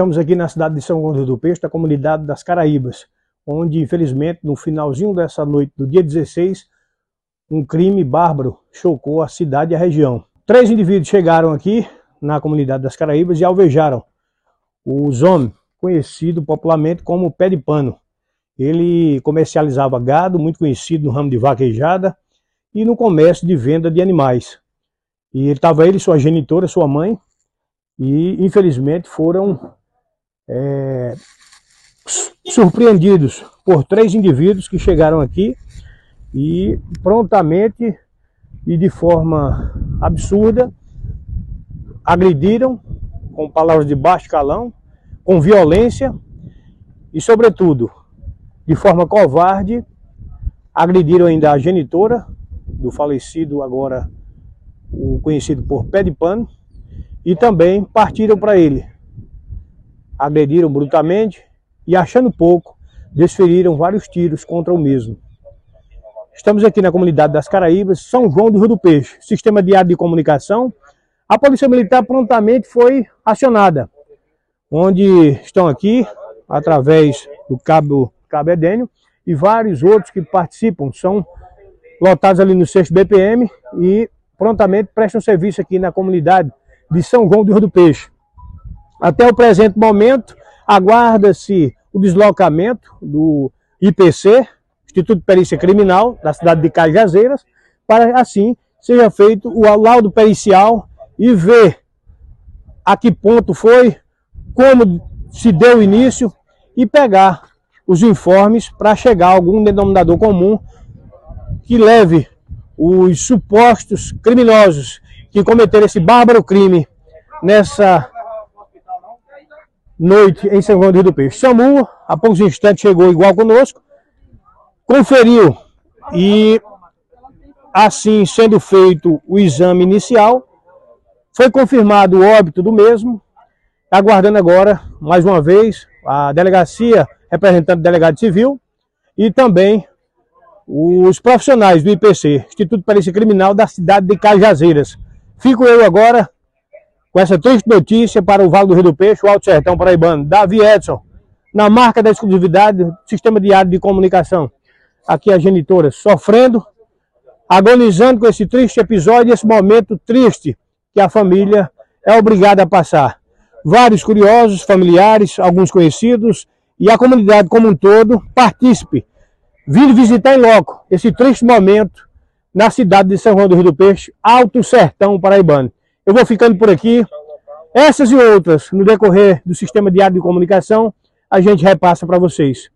Estamos aqui na cidade de São Gonçalo do Peixe, da comunidade das Caraíbas, onde, infelizmente, no finalzinho dessa noite do dia 16, um crime bárbaro chocou a cidade e a região. Três indivíduos chegaram aqui na comunidade das Caraíbas e alvejaram o Zome, conhecido popularmente como Pé de Pano. Ele comercializava gado, muito conhecido no ramo de vaquejada e no comércio de venda de animais. E ele estava ele, sua genitora, sua mãe, e infelizmente foram é, surpreendidos por três indivíduos que chegaram aqui e prontamente e de forma absurda agrediram com palavras de baixo calão, com violência e, sobretudo, de forma covarde, agrediram ainda a genitora do falecido, agora o conhecido por pé de pano, e também partiram para ele, agrediram brutamente e, achando pouco, desferiram vários tiros contra o mesmo. Estamos aqui na comunidade das Caraíbas, São João do Rio do Peixe, sistema diário de comunicação. A Polícia Militar prontamente foi acionada, onde estão aqui, através do cabo, cabo Edênio, e vários outros que participam, são lotados ali no 6 BPM e prontamente prestam serviço aqui na comunidade de São João do Rio do Peixe. Até o presente momento, aguarda-se o deslocamento do IPC, Instituto de Perícia Criminal, da cidade de Cajazeiras, para assim seja feito o laudo pericial e ver a que ponto foi, como se deu início e pegar os informes para chegar a algum denominador comum que leve os supostos criminosos que cometeram esse bárbaro crime nessa noite em São João do Rio do Peixe. SAMU, há poucos instantes, chegou igual conosco, conferiu e, assim sendo feito o exame inicial, foi confirmado o óbito do mesmo, aguardando agora, mais uma vez, a delegacia representante do delegado civil e também os profissionais do IPC, Instituto de Perícia Criminal da cidade de Cajazeiras. Fico eu agora com essa triste notícia para o Vale do Rio do Peixe, o Alto Sertão Paraibano, Davi Edson, na marca da exclusividade Sistema Diário de Comunicação. Aqui a genitora sofrendo, agonizando com esse triste episódio, esse momento triste que a família é obrigada a passar. Vários curiosos, familiares, alguns conhecidos e a comunidade como um todo participe, vindo visitar em loco esse triste momento na cidade de São João do Rio do Peixe, Alto Sertão Paraibano. Eu vou ficando por aqui. Essas e outras, no decorrer do sistema diário de comunicação, a gente repassa para vocês.